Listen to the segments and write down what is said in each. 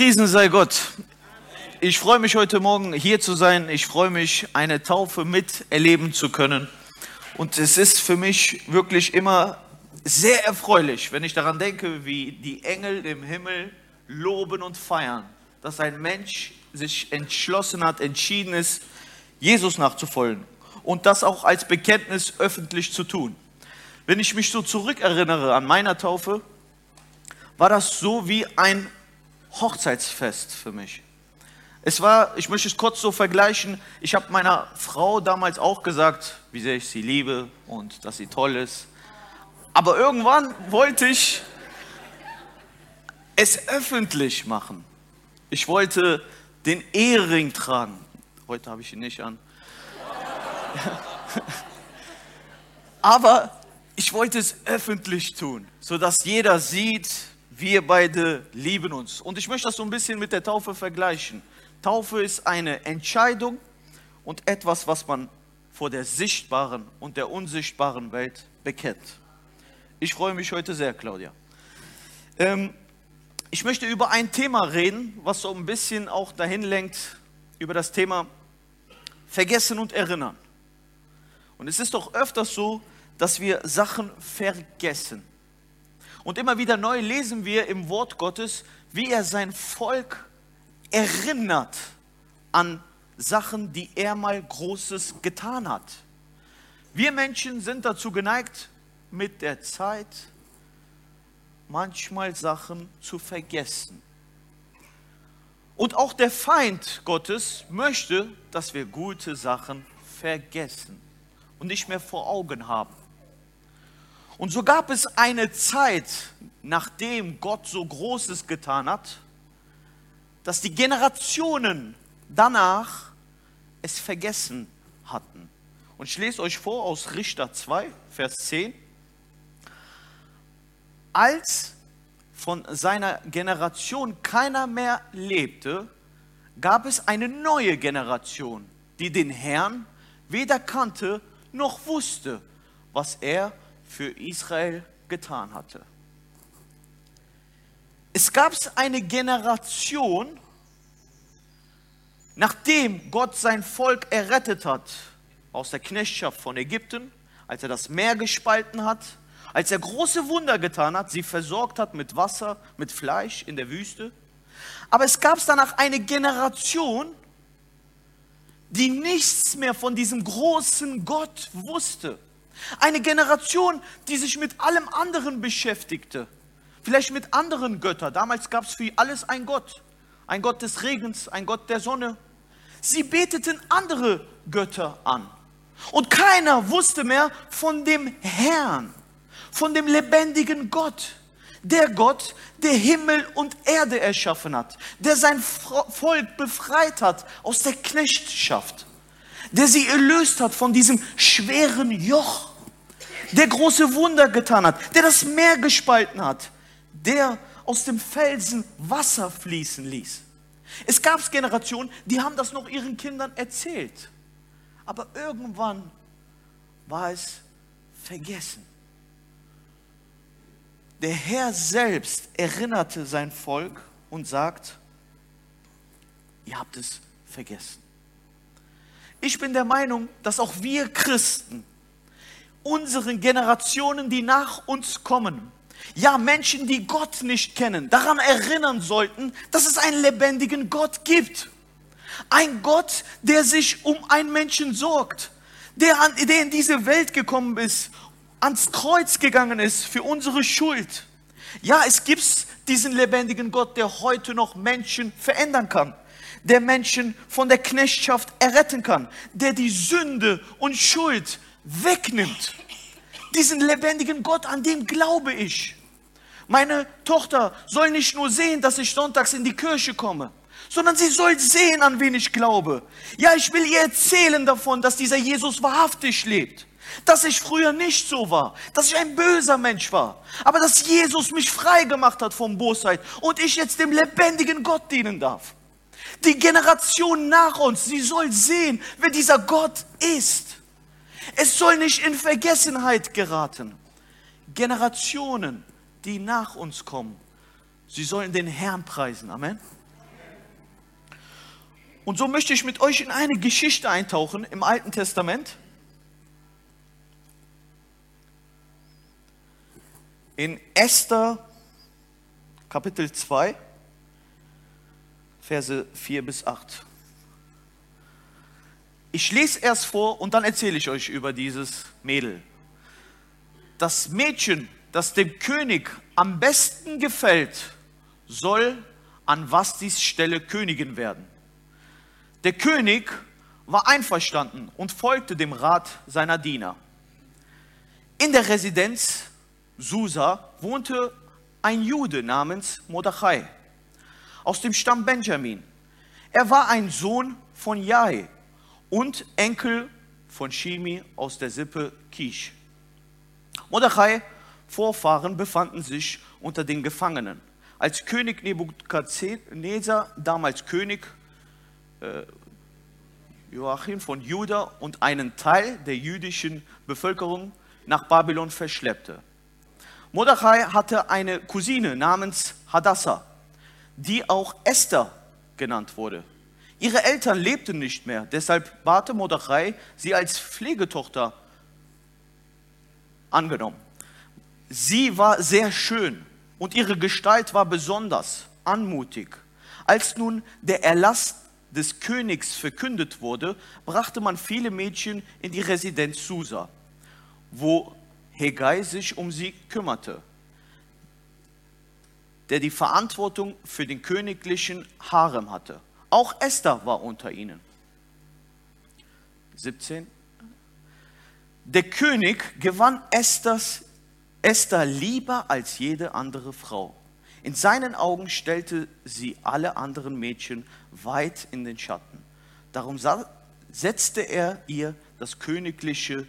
Gepriesen sei Gott. Ich freue mich heute Morgen hier zu sein. Ich freue mich, eine Taufe miterleben zu können. Und es ist für mich wirklich immer sehr erfreulich, wenn ich daran denke, wie die Engel im Himmel loben und feiern, dass ein Mensch sich entschlossen hat, entschieden ist, Jesus nachzufolgen und das auch als Bekenntnis öffentlich zu tun. Wenn ich mich so zurückerinnere an meiner Taufe, war das so wie ein Hochzeitsfest für mich. Es war, ich möchte es kurz so vergleichen, ich habe meiner Frau damals auch gesagt, wie sehr ich sie liebe und dass sie toll ist. Aber irgendwann wollte ich es öffentlich machen. Ich wollte den Ehering tragen. Heute habe ich ihn nicht an. Aber ich wollte es öffentlich tun, sodass jeder sieht, wir beide lieben uns. Und ich möchte das so ein bisschen mit der Taufe vergleichen. Taufe ist eine Entscheidung und etwas, was man vor der sichtbaren und der unsichtbaren Welt bekennt. Ich freue mich heute sehr, Claudia. Ähm, ich möchte über ein Thema reden, was so ein bisschen auch dahin lenkt, über das Thema Vergessen und Erinnern. Und es ist doch öfters so, dass wir Sachen vergessen. Und immer wieder neu lesen wir im Wort Gottes, wie er sein Volk erinnert an Sachen, die er mal Großes getan hat. Wir Menschen sind dazu geneigt, mit der Zeit manchmal Sachen zu vergessen. Und auch der Feind Gottes möchte, dass wir gute Sachen vergessen und nicht mehr vor Augen haben. Und so gab es eine Zeit, nachdem Gott so Großes getan hat, dass die Generationen danach es vergessen hatten. Und ich lese euch vor aus Richter 2, Vers 10. Als von seiner Generation keiner mehr lebte, gab es eine neue Generation, die den Herrn weder kannte noch wusste, was er für Israel getan hatte. Es gab eine Generation, nachdem Gott sein Volk errettet hat aus der Knechtschaft von Ägypten, als er das Meer gespalten hat, als er große Wunder getan hat, sie versorgt hat mit Wasser, mit Fleisch in der Wüste. Aber es gab danach eine Generation, die nichts mehr von diesem großen Gott wusste. Eine Generation, die sich mit allem anderen beschäftigte. Vielleicht mit anderen Göttern. Damals gab es für alles ein Gott. Ein Gott des Regens, ein Gott der Sonne. Sie beteten andere Götter an. Und keiner wusste mehr von dem Herrn, von dem lebendigen Gott. Der Gott, der Himmel und Erde erschaffen hat, der sein Volk befreit hat aus der Knechtschaft, der sie erlöst hat von diesem schweren Joch der große Wunder getan hat, der das Meer gespalten hat, der aus dem Felsen Wasser fließen ließ. Es gab Generationen, die haben das noch ihren Kindern erzählt. Aber irgendwann war es vergessen. Der Herr selbst erinnerte sein Volk und sagt, ihr habt es vergessen. Ich bin der Meinung, dass auch wir Christen unseren Generationen, die nach uns kommen, ja Menschen, die Gott nicht kennen, daran erinnern sollten, dass es einen lebendigen Gott gibt. Ein Gott, der sich um einen Menschen sorgt, der, an, der in diese Welt gekommen ist, ans Kreuz gegangen ist für unsere Schuld. Ja, es gibt diesen lebendigen Gott, der heute noch Menschen verändern kann, der Menschen von der Knechtschaft erretten kann, der die Sünde und Schuld wegnimmt. Diesen lebendigen Gott, an dem glaube ich. Meine Tochter soll nicht nur sehen, dass ich sonntags in die Kirche komme, sondern sie soll sehen, an wen ich glaube. Ja, ich will ihr erzählen davon, dass dieser Jesus wahrhaftig lebt. Dass ich früher nicht so war, dass ich ein böser Mensch war, aber dass Jesus mich frei gemacht hat von Bosheit und ich jetzt dem lebendigen Gott dienen darf. Die Generation nach uns, sie soll sehen, wer dieser Gott ist. Es soll nicht in Vergessenheit geraten. Generationen, die nach uns kommen, Sie sollen den Herrn preisen. Amen. Und so möchte ich mit euch in eine Geschichte eintauchen im Alten Testament. In Esther Kapitel 2, Verse 4 bis 8. Ich lese erst vor und dann erzähle ich euch über dieses Mädel. Das Mädchen, das dem König am besten gefällt, soll an Vastis Stelle Königin werden. Der König war einverstanden und folgte dem Rat seiner Diener. In der Residenz Susa wohnte ein Jude namens Mordechai aus dem Stamm Benjamin. Er war ein Sohn von Jai und Enkel von Shimi aus der Sippe Kish. Mordechai Vorfahren befanden sich unter den Gefangenen. Als König Nebukadnezar, damals König äh, Joachim von Juda und einen Teil der jüdischen Bevölkerung nach Babylon verschleppte. Mordechai hatte eine Cousine namens Hadassah, die auch Esther genannt wurde. Ihre Eltern lebten nicht mehr, deshalb bate Mordechai sie als Pflegetochter angenommen. Sie war sehr schön und ihre Gestalt war besonders anmutig. Als nun der Erlass des Königs verkündet wurde, brachte man viele Mädchen in die Residenz Susa, wo Hegai sich um sie kümmerte, der die Verantwortung für den königlichen Harem hatte. Auch Esther war unter ihnen. 17. Der König gewann Esthers, Esther lieber als jede andere Frau. In seinen Augen stellte sie alle anderen Mädchen weit in den Schatten. Darum setzte er ihr das königliche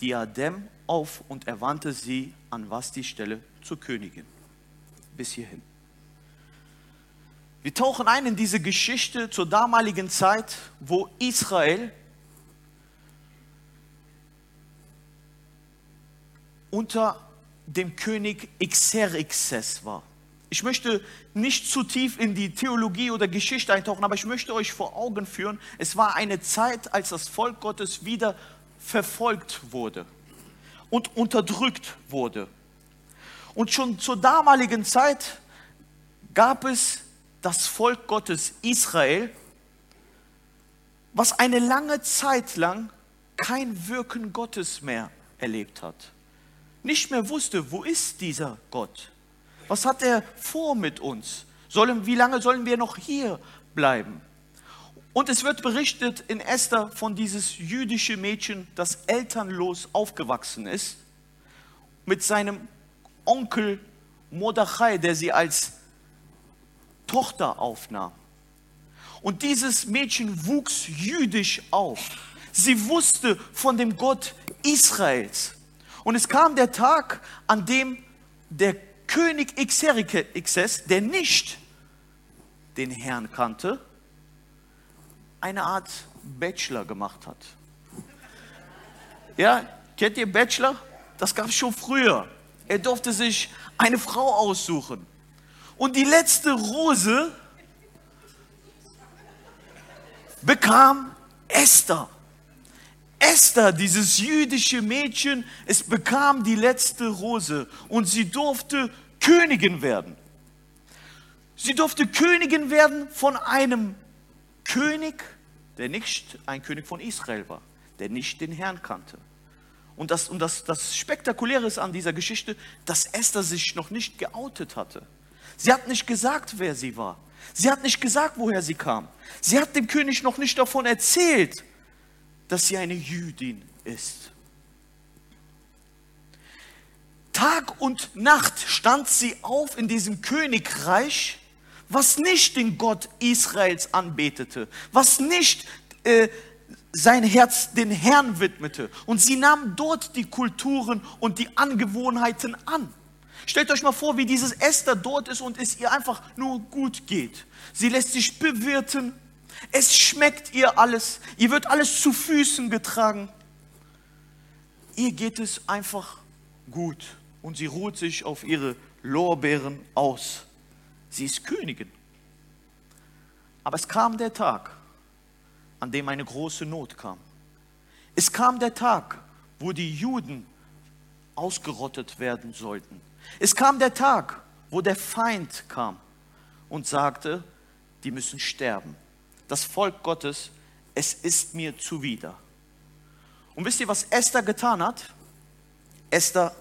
Diadem auf und erwandte sie an was die Stelle zur Königin. Bis hierhin. Wir tauchen ein in diese Geschichte zur damaligen Zeit, wo Israel unter dem König Xerxes war. Ich möchte nicht zu tief in die Theologie oder Geschichte eintauchen, aber ich möchte euch vor Augen führen, es war eine Zeit, als das Volk Gottes wieder verfolgt wurde und unterdrückt wurde. Und schon zur damaligen Zeit gab es das Volk Gottes Israel, was eine lange Zeit lang kein Wirken Gottes mehr erlebt hat. Nicht mehr wusste, wo ist dieser Gott? Was hat er vor mit uns? Sollen, wie lange sollen wir noch hier bleiben? Und es wird berichtet in Esther von dieses jüdische Mädchen, das elternlos aufgewachsen ist, mit seinem Onkel Mordechai, der sie als Tochter aufnahm. Und dieses Mädchen wuchs jüdisch auf. Sie wusste von dem Gott Israels. Und es kam der Tag, an dem der König Xerxes, der nicht den Herrn kannte, eine Art Bachelor gemacht hat. Ja, kennt ihr Bachelor? Das gab es schon früher. Er durfte sich eine Frau aussuchen. Und die letzte Rose bekam Esther. Esther, dieses jüdische Mädchen, es bekam die letzte Rose und sie durfte Königin werden. Sie durfte Königin werden von einem König, der nicht ein König von Israel war, der nicht den Herrn kannte. Und das, und das, das Spektakuläre ist an dieser Geschichte, dass Esther sich noch nicht geoutet hatte. Sie hat nicht gesagt, wer sie war. Sie hat nicht gesagt, woher sie kam. Sie hat dem König noch nicht davon erzählt, dass sie eine Jüdin ist. Tag und Nacht stand sie auf in diesem Königreich, was nicht den Gott Israels anbetete, was nicht äh, sein Herz den Herrn widmete. Und sie nahm dort die Kulturen und die Angewohnheiten an. Stellt euch mal vor, wie dieses Esther dort ist und es ihr einfach nur gut geht. Sie lässt sich bewirten, es schmeckt ihr alles. Ihr wird alles zu Füßen getragen. Ihr geht es einfach gut und sie ruht sich auf ihre Lorbeeren aus. Sie ist Königin. Aber es kam der Tag, an dem eine große Not kam. Es kam der Tag, wo die Juden ausgerottet werden sollten. Es kam der Tag, wo der Feind kam und sagte, die müssen sterben. Das Volk Gottes, es ist mir zuwider. Und wisst ihr, was Esther getan hat? Esther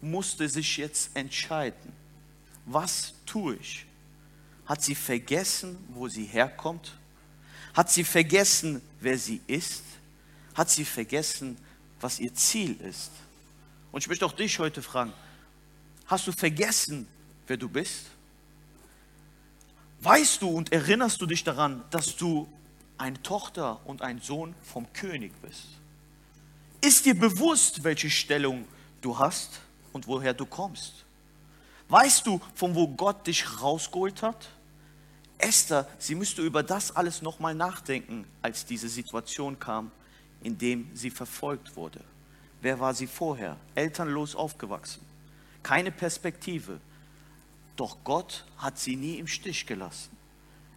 musste sich jetzt entscheiden. Was tue ich? Hat sie vergessen, wo sie herkommt? Hat sie vergessen, wer sie ist? Hat sie vergessen, was ihr Ziel ist? Und ich möchte auch dich heute fragen, hast du vergessen, wer du bist? Weißt du und erinnerst du dich daran, dass du eine Tochter und ein Sohn vom König bist? Ist dir bewusst, welche Stellung du hast und woher du kommst? Weißt du, von wo Gott dich rausgeholt hat? Esther, sie müsste über das alles nochmal nachdenken, als diese Situation kam, in dem sie verfolgt wurde. Wer war sie vorher? Elternlos aufgewachsen. Keine Perspektive. Doch Gott hat sie nie im Stich gelassen.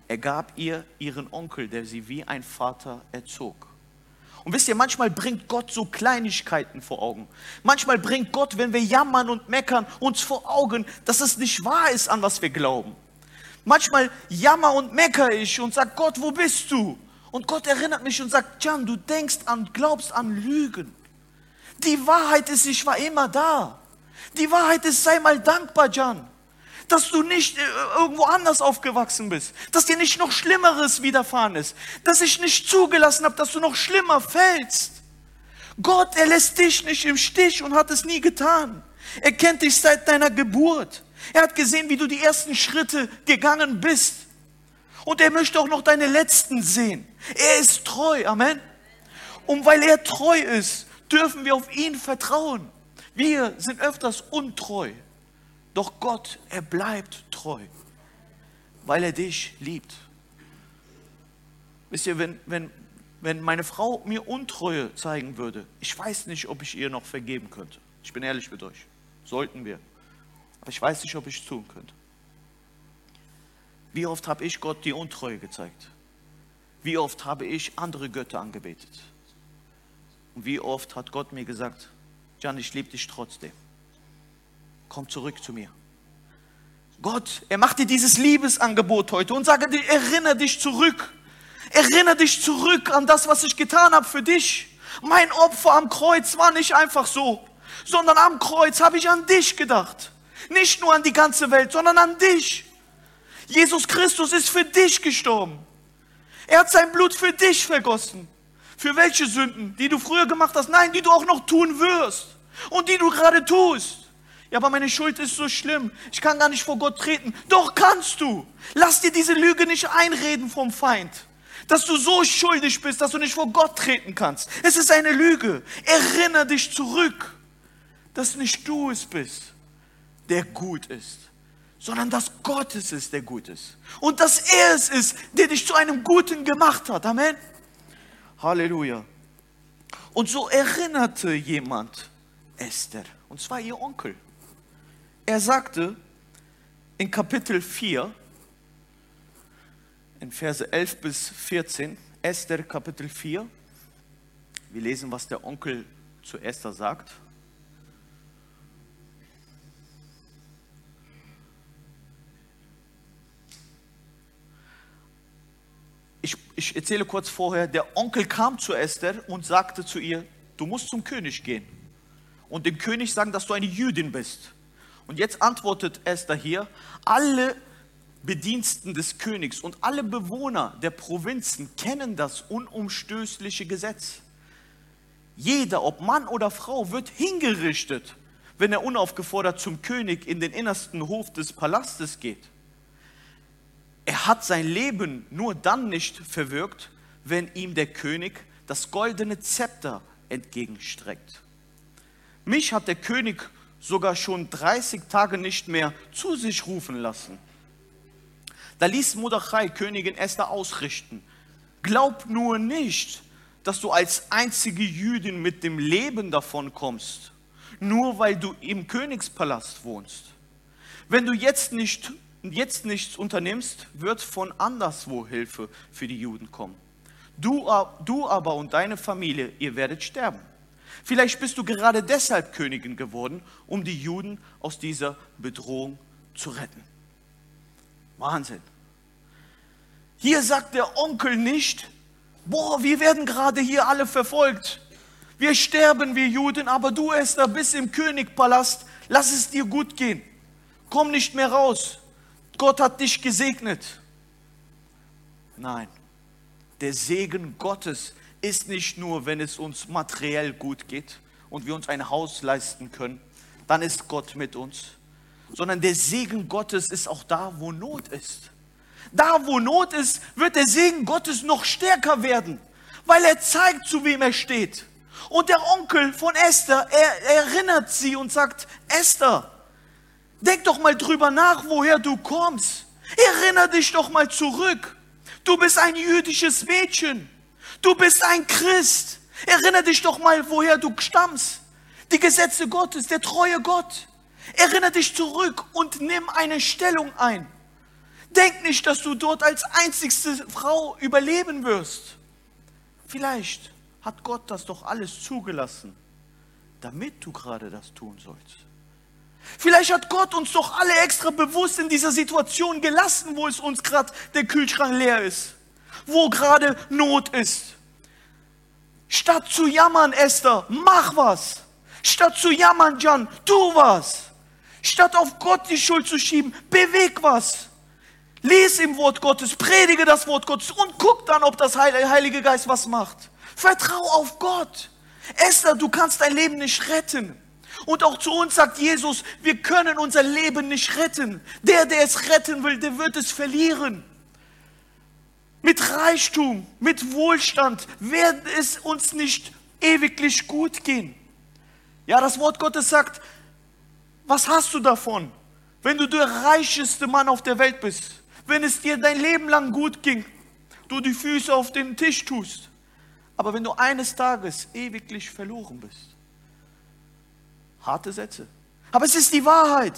Er gab ihr ihren Onkel, der sie wie ein Vater erzog. Und wisst ihr, manchmal bringt Gott so Kleinigkeiten vor Augen. Manchmal bringt Gott, wenn wir jammern und meckern, uns vor Augen, dass es nicht wahr ist, an was wir glauben. Manchmal jammer und meckere ich und sage, Gott, wo bist du? Und Gott erinnert mich und sagt, Jan, du denkst an, glaubst an Lügen. Die Wahrheit ist, ich war immer da. Die Wahrheit ist, sei mal dankbar, Jan dass du nicht äh, irgendwo anders aufgewachsen bist, dass dir nicht noch Schlimmeres widerfahren ist, dass ich nicht zugelassen habe, dass du noch schlimmer fällst. Gott, er lässt dich nicht im Stich und hat es nie getan. Er kennt dich seit deiner Geburt. Er hat gesehen, wie du die ersten Schritte gegangen bist. Und er möchte auch noch deine letzten sehen. Er ist treu, Amen. Und weil er treu ist, dürfen wir auf ihn vertrauen. Wir sind öfters untreu. Doch Gott, er bleibt treu, weil er dich liebt. Wisst ihr, wenn, wenn, wenn meine Frau mir Untreue zeigen würde, ich weiß nicht, ob ich ihr noch vergeben könnte. Ich bin ehrlich mit euch. Sollten wir. Aber ich weiß nicht, ob ich es tun könnte. Wie oft habe ich Gott die Untreue gezeigt? Wie oft habe ich andere Götter angebetet? Und wie oft hat Gott mir gesagt, Jan, ich liebe dich trotzdem komm zurück zu mir. Gott, er macht dir dieses Liebesangebot heute und sage dir, erinnere dich zurück. Erinnere dich zurück an das, was ich getan habe für dich. Mein Opfer am Kreuz war nicht einfach so, sondern am Kreuz habe ich an dich gedacht. Nicht nur an die ganze Welt, sondern an dich. Jesus Christus ist für dich gestorben. Er hat sein Blut für dich vergossen. Für welche Sünden? Die du früher gemacht hast? Nein, die du auch noch tun wirst. Und die du gerade tust. Ja, aber meine Schuld ist so schlimm. Ich kann gar nicht vor Gott treten. Doch kannst du. Lass dir diese Lüge nicht einreden vom Feind. Dass du so schuldig bist, dass du nicht vor Gott treten kannst. Es ist eine Lüge. Erinnere dich zurück, dass nicht du es bist, der gut ist, sondern dass Gott es ist, der gut ist. Und dass er es ist, der dich zu einem Guten gemacht hat. Amen. Halleluja. Und so erinnerte jemand Esther, und zwar ihr Onkel. Er sagte in Kapitel 4, in Verse 11 bis 14, Esther Kapitel 4, wir lesen, was der Onkel zu Esther sagt. Ich, ich, erzähle kurz vorher, der Onkel kam zu Esther und sagte zu ihr, du musst zum König gehen und dem König sagen, dass du eine Jüdin bist. Und jetzt antwortet Esther hier, alle Bediensten des Königs und alle Bewohner der Provinzen kennen das unumstößliche Gesetz. Jeder, ob Mann oder Frau, wird hingerichtet, wenn er unaufgefordert zum König in den innersten Hof des Palastes geht. Er hat sein Leben nur dann nicht verwirkt, wenn ihm der König das goldene Zepter entgegenstreckt. Mich hat der König sogar schon 30 Tage nicht mehr zu sich rufen lassen. Da ließ Mordechai Königin Esther ausrichten. Glaub nur nicht, dass du als einzige Jüdin mit dem Leben davon kommst, nur weil du im Königspalast wohnst. Wenn du jetzt, nicht, jetzt nichts unternimmst, wird von anderswo Hilfe für die Juden kommen. Du, du aber und deine Familie, ihr werdet sterben. Vielleicht bist du gerade deshalb Königin geworden, um die Juden aus dieser Bedrohung zu retten. Wahnsinn. Hier sagt der Onkel nicht, boah, wir werden gerade hier alle verfolgt. Wir sterben, wir Juden, aber du, Esther, bist im Königpalast, lass es dir gut gehen. Komm nicht mehr raus. Gott hat dich gesegnet. Nein, der Segen Gottes ist nicht nur, wenn es uns materiell gut geht und wir uns ein Haus leisten können, dann ist Gott mit uns, sondern der Segen Gottes ist auch da, wo Not ist. Da, wo Not ist, wird der Segen Gottes noch stärker werden, weil er zeigt, zu wem er steht. Und der Onkel von Esther, er erinnert sie und sagt, Esther, denk doch mal drüber nach, woher du kommst. Erinner dich doch mal zurück. Du bist ein jüdisches Mädchen. Du bist ein Christ. Erinner dich doch mal, woher du stammst. Die Gesetze Gottes, der treue Gott. Erinner dich zurück und nimm eine Stellung ein. Denk nicht, dass du dort als einzigste Frau überleben wirst. Vielleicht hat Gott das doch alles zugelassen, damit du gerade das tun sollst. Vielleicht hat Gott uns doch alle extra bewusst in dieser Situation gelassen, wo es uns gerade der Kühlschrank leer ist, wo gerade Not ist. Statt zu jammern, Esther, mach was. Statt zu jammern, Jan, tu was. Statt auf Gott die Schuld zu schieben, beweg was. Lies im Wort Gottes, predige das Wort Gottes und guck dann, ob das Heilige Geist was macht. Vertrau auf Gott. Esther, du kannst dein Leben nicht retten. Und auch zu uns sagt Jesus, wir können unser Leben nicht retten. Der, der es retten will, der wird es verlieren. Mit Reichtum, mit Wohlstand wird es uns nicht ewiglich gut gehen. Ja, das Wort Gottes sagt, was hast du davon, wenn du der reicheste Mann auf der Welt bist? wenn es dir dein Leben lang gut ging, du die Füße auf den Tisch tust, aber wenn du eines Tages ewiglich verloren bist. Harte Sätze. Aber es ist die Wahrheit.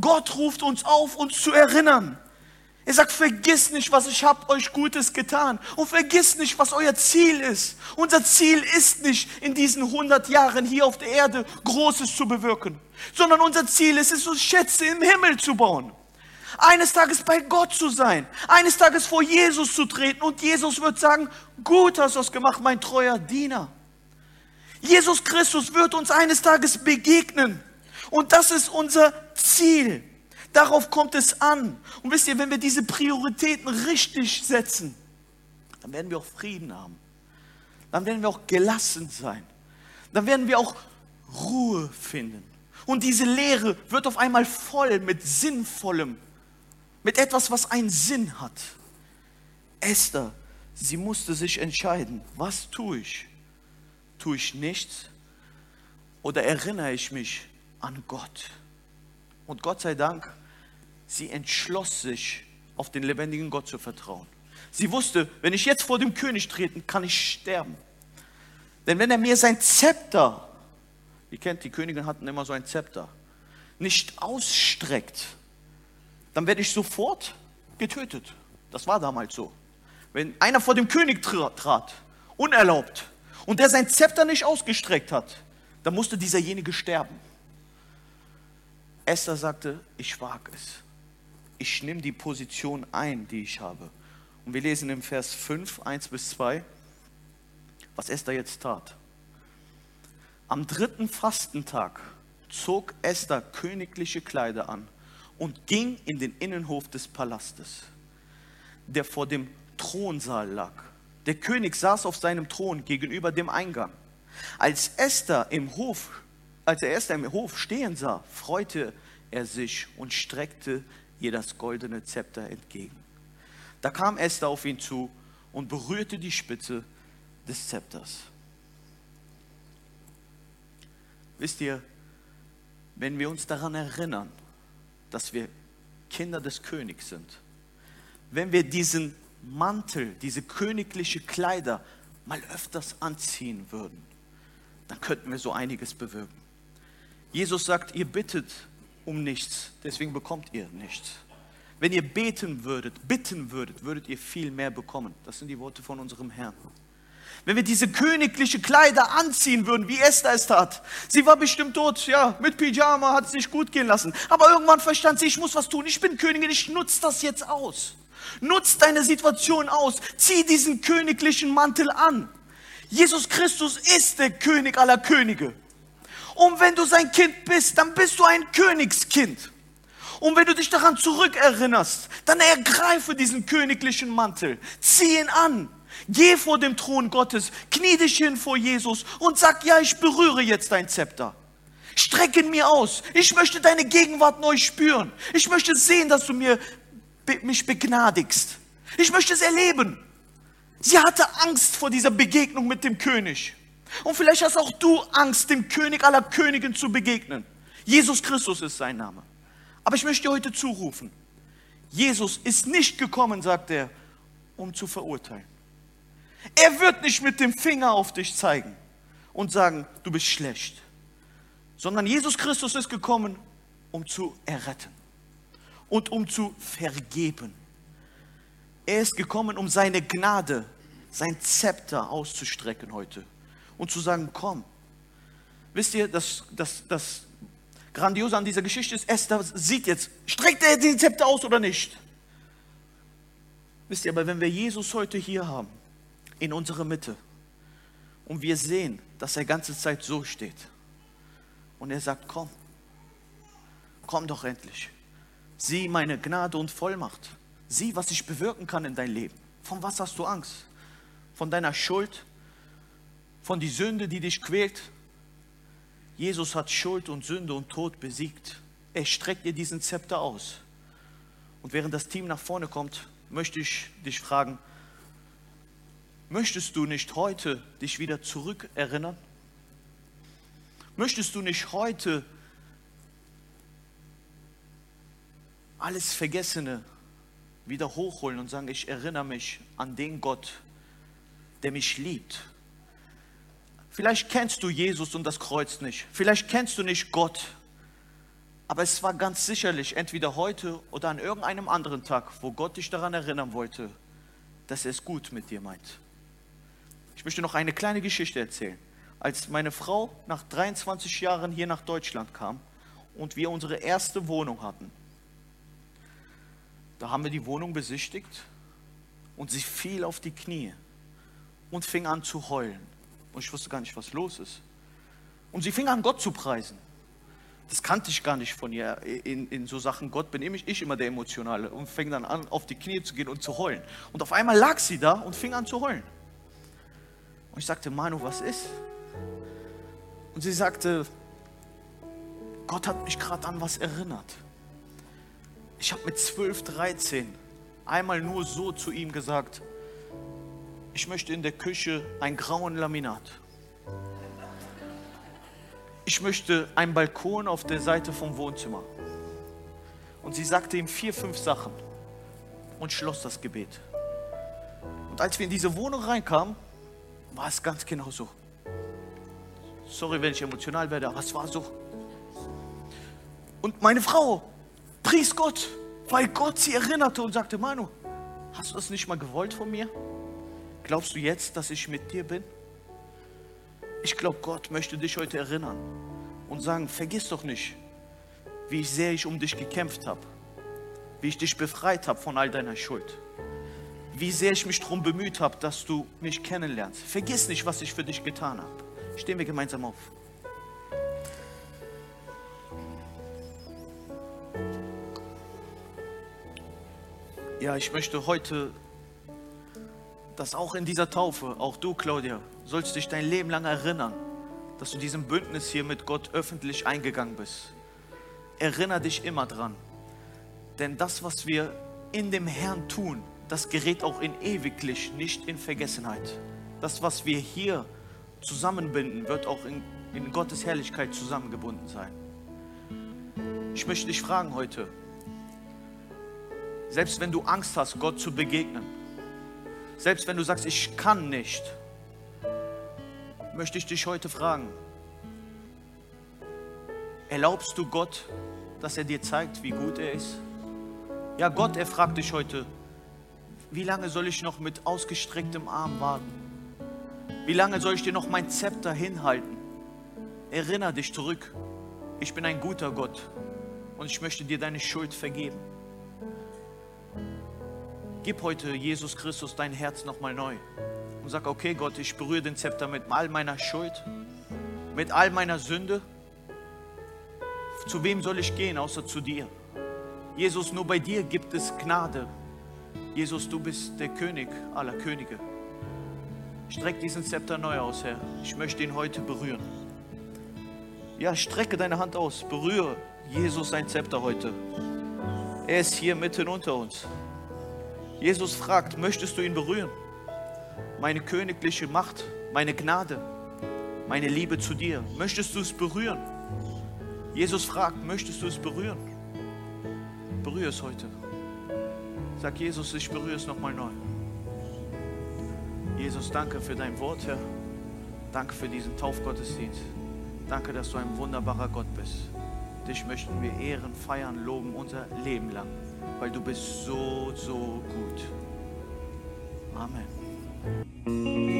Gott ruft uns auf, uns zu erinnern. Er sagt, vergiss nicht, was ich habe euch Gutes getan. Und vergiss nicht, was euer Ziel ist. Unser Ziel ist nicht, in diesen 100 Jahren hier auf der Erde Großes zu bewirken, sondern unser Ziel ist es, uns Schätze im Himmel zu bauen eines Tages bei Gott zu sein, eines Tages vor Jesus zu treten und Jesus wird sagen, gut hast du es gemacht, mein treuer Diener. Jesus Christus wird uns eines Tages begegnen und das ist unser Ziel. Darauf kommt es an. Und wisst ihr, wenn wir diese Prioritäten richtig setzen, dann werden wir auch Frieden haben. Dann werden wir auch gelassen sein. Dann werden wir auch Ruhe finden. Und diese Lehre wird auf einmal voll mit Sinnvollem, mit etwas, was einen Sinn hat. Esther, sie musste sich entscheiden, was tue ich? Tue ich nichts oder erinnere ich mich an Gott? Und Gott sei Dank, sie entschloss sich, auf den lebendigen Gott zu vertrauen. Sie wusste, wenn ich jetzt vor dem König treten, kann ich sterben. Denn wenn er mir sein Zepter, ihr kennt, die Königin hatten immer so ein Zepter, nicht ausstreckt, dann werde ich sofort getötet. Das war damals so. Wenn einer vor dem König trat, unerlaubt, und der sein Zepter nicht ausgestreckt hat, dann musste dieserjenige sterben. Esther sagte, ich wage es. Ich nehme die Position ein, die ich habe. Und wir lesen im Vers 5, 1 bis 2, was Esther jetzt tat. Am dritten Fastentag zog Esther königliche Kleider an und ging in den Innenhof des Palastes, der vor dem Thronsaal lag. Der König saß auf seinem Thron gegenüber dem Eingang. Als Esther im Hof, als er Esther im Hof stehen sah, freute er sich und streckte ihr das goldene Zepter entgegen. Da kam Esther auf ihn zu und berührte die Spitze des Zepters. Wisst ihr, wenn wir uns daran erinnern, dass wir Kinder des Königs sind. Wenn wir diesen Mantel, diese königliche Kleider mal öfters anziehen würden, dann könnten wir so einiges bewirken. Jesus sagt, ihr bittet um nichts, deswegen bekommt ihr nichts. Wenn ihr beten würdet, bitten würdet, würdet ihr viel mehr bekommen. Das sind die Worte von unserem Herrn. Wenn wir diese königliche Kleider anziehen würden, wie Esther es tat. Sie war bestimmt dort, ja, mit Pyjama, hat es sich gut gehen lassen. Aber irgendwann verstand sie, ich muss was tun. Ich bin Königin, ich nutze das jetzt aus. Nutz deine Situation aus. Zieh diesen königlichen Mantel an. Jesus Christus ist der König aller Könige. Und wenn du sein Kind bist, dann bist du ein Königskind. Und wenn du dich daran zurückerinnerst, dann ergreife diesen königlichen Mantel, zieh ihn an, Geh vor dem Thron Gottes, knie dich hin vor Jesus und sag, ja, ich berühre jetzt dein Zepter. Streck ihn mir aus. Ich möchte deine Gegenwart neu spüren. Ich möchte sehen, dass du mir, mich begnadigst. Ich möchte es erleben. Sie hatte Angst vor dieser Begegnung mit dem König. Und vielleicht hast auch du Angst, dem König aller Königen zu begegnen. Jesus Christus ist sein Name. Aber ich möchte heute zurufen. Jesus ist nicht gekommen, sagt er, um zu verurteilen. Er wird nicht mit dem Finger auf dich zeigen und sagen, du bist schlecht, sondern Jesus Christus ist gekommen, um zu erretten und um zu vergeben. Er ist gekommen, um seine Gnade, sein Zepter auszustrecken heute und zu sagen, komm. Wisst ihr, das, das, das Grandiose an dieser Geschichte ist, Esther sieht jetzt, streckt er den Zepter aus oder nicht? Wisst ihr, aber wenn wir Jesus heute hier haben, in unserer Mitte. Und wir sehen, dass er ganze Zeit so steht. Und er sagt, komm, komm doch endlich. Sieh meine Gnade und Vollmacht. Sieh, was ich bewirken kann in dein Leben. Von was hast du Angst? Von deiner Schuld? Von die Sünde, die dich quält? Jesus hat Schuld und Sünde und Tod besiegt. Er streckt dir diesen Zepter aus. Und während das Team nach vorne kommt, möchte ich dich fragen, Möchtest du nicht heute dich wieder zurückerinnern? Möchtest du nicht heute alles Vergessene wieder hochholen und sagen, ich erinnere mich an den Gott, der mich liebt? Vielleicht kennst du Jesus und das Kreuz nicht. Vielleicht kennst du nicht Gott. Aber es war ganz sicherlich entweder heute oder an irgendeinem anderen Tag, wo Gott dich daran erinnern wollte, dass er es gut mit dir meint. Ich möchte noch eine kleine Geschichte erzählen. Als meine Frau nach 23 Jahren hier nach Deutschland kam und wir unsere erste Wohnung hatten, da haben wir die Wohnung besichtigt und sie fiel auf die Knie und fing an zu heulen. Und ich wusste gar nicht, was los ist. Und sie fing an, Gott zu preisen. Das kannte ich gar nicht von ihr. In, in so Sachen Gott bin ich, ich immer der Emotionale und fing dann an, auf die Knie zu gehen und zu heulen. Und auf einmal lag sie da und fing an zu heulen. Und ich sagte, Manu, was ist? Und sie sagte, Gott hat mich gerade an was erinnert. Ich habe mit 12, 13 einmal nur so zu ihm gesagt, ich möchte in der Küche ein grauen Laminat. Ich möchte einen Balkon auf der Seite vom Wohnzimmer. Und sie sagte ihm vier, fünf Sachen und schloss das Gebet. Und als wir in diese Wohnung reinkamen, war es ganz genau so. Sorry, wenn ich emotional werde, aber es war so. Und meine Frau pries Gott, weil Gott sie erinnerte und sagte, Manu, hast du das nicht mal gewollt von mir? Glaubst du jetzt, dass ich mit dir bin? Ich glaube, Gott möchte dich heute erinnern und sagen, vergiss doch nicht, wie sehr ich um dich gekämpft habe, wie ich dich befreit habe von all deiner Schuld wie sehr ich mich darum bemüht habe, dass du mich kennenlernst. Vergiss nicht, was ich für dich getan habe. Stehen wir gemeinsam auf. Ja, ich möchte heute, dass auch in dieser Taufe, auch du, Claudia, sollst dich dein Leben lang erinnern, dass du diesem Bündnis hier mit Gott öffentlich eingegangen bist. Erinner dich immer dran. Denn das, was wir in dem Herrn tun, das gerät auch in ewiglich nicht in Vergessenheit. Das, was wir hier zusammenbinden, wird auch in, in Gottes Herrlichkeit zusammengebunden sein. Ich möchte dich fragen heute, selbst wenn du Angst hast, Gott zu begegnen, selbst wenn du sagst, ich kann nicht, möchte ich dich heute fragen, erlaubst du Gott, dass er dir zeigt, wie gut er ist? Ja, Gott, er fragt dich heute, wie lange soll ich noch mit ausgestrecktem Arm warten? Wie lange soll ich dir noch mein Zepter hinhalten? Erinner dich zurück. Ich bin ein guter Gott und ich möchte dir deine Schuld vergeben. Gib heute Jesus Christus dein Herz nochmal neu und sag, okay Gott, ich berühre den Zepter mit all meiner Schuld, mit all meiner Sünde. Zu wem soll ich gehen, außer zu dir? Jesus, nur bei dir gibt es Gnade. Jesus, du bist der König aller Könige. Streck diesen Zepter neu aus, Herr. Ich möchte ihn heute berühren. Ja, strecke deine Hand aus, berühre Jesus sein Zepter heute. Er ist hier mitten unter uns. Jesus fragt, möchtest du ihn berühren? Meine königliche Macht, meine Gnade, meine Liebe zu dir, möchtest du es berühren? Jesus fragt, möchtest du es berühren? Berühre es heute. Sag Jesus, ich berühre es nochmal neu. Jesus, danke für dein Wort, Herr. Danke für diesen Taufgottesdienst. Danke, dass du ein wunderbarer Gott bist. Dich möchten wir ehren, feiern, loben unser Leben lang, weil du bist so, so gut. Amen.